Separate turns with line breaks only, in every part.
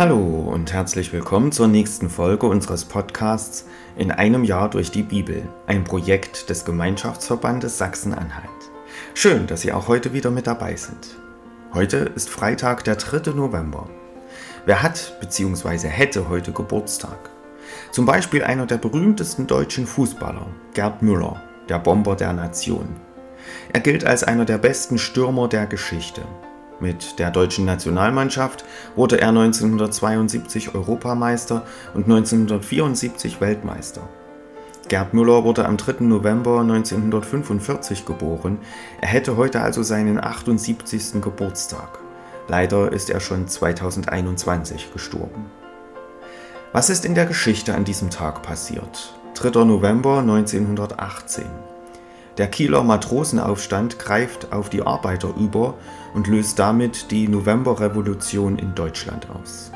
Hallo und herzlich willkommen zur nächsten Folge unseres Podcasts In einem Jahr durch die Bibel, ein Projekt des Gemeinschaftsverbandes Sachsen-Anhalt. Schön, dass Sie auch heute wieder mit dabei sind. Heute ist Freitag, der 3. November. Wer hat bzw. hätte heute Geburtstag? Zum Beispiel einer der berühmtesten deutschen Fußballer, Gerd Müller, der Bomber der Nation. Er gilt als einer der besten Stürmer der Geschichte mit der deutschen Nationalmannschaft wurde er 1972 Europameister und 1974 Weltmeister. Gerd Müller wurde am 3. November 1945 geboren. Er hätte heute also seinen 78. Geburtstag. Leider ist er schon 2021 gestorben. Was ist in der Geschichte an diesem Tag passiert? 3. November 1918. Der Kieler Matrosenaufstand greift auf die Arbeiter über und löst damit die Novemberrevolution in Deutschland aus.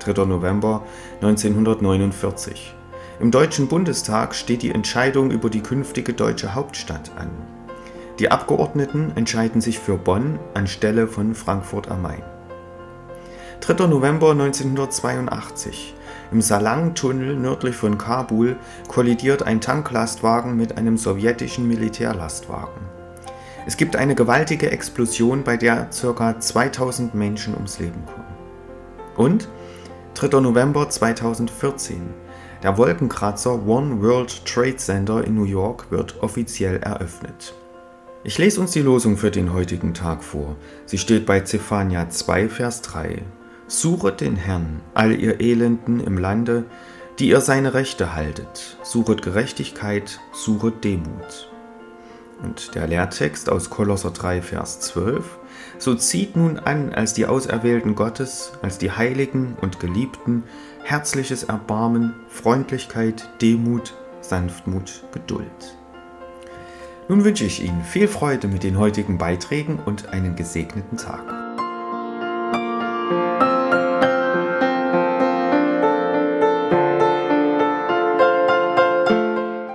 3. November 1949. Im Deutschen Bundestag steht die Entscheidung über die künftige deutsche Hauptstadt an. Die Abgeordneten entscheiden sich für Bonn anstelle von Frankfurt am Main. 3. November 1982. Im Salang-Tunnel nördlich von Kabul kollidiert ein Tanklastwagen mit einem sowjetischen Militärlastwagen. Es gibt eine gewaltige Explosion, bei der ca. 2000 Menschen ums Leben kommen. Und 3. November 2014. Der Wolkenkratzer One World Trade Center in New York wird offiziell eröffnet. Ich lese uns die Losung für den heutigen Tag vor. Sie steht bei Zephania 2, Vers 3. Suchet den Herrn, all ihr Elenden im Lande, die ihr seine Rechte haltet. Suchet Gerechtigkeit, suchet Demut. Und der Lehrtext aus Kolosser 3, Vers 12. So zieht nun an als die Auserwählten Gottes, als die Heiligen und Geliebten, herzliches Erbarmen, Freundlichkeit, Demut, Sanftmut, Geduld. Nun wünsche ich Ihnen viel Freude mit den heutigen Beiträgen und einen gesegneten Tag.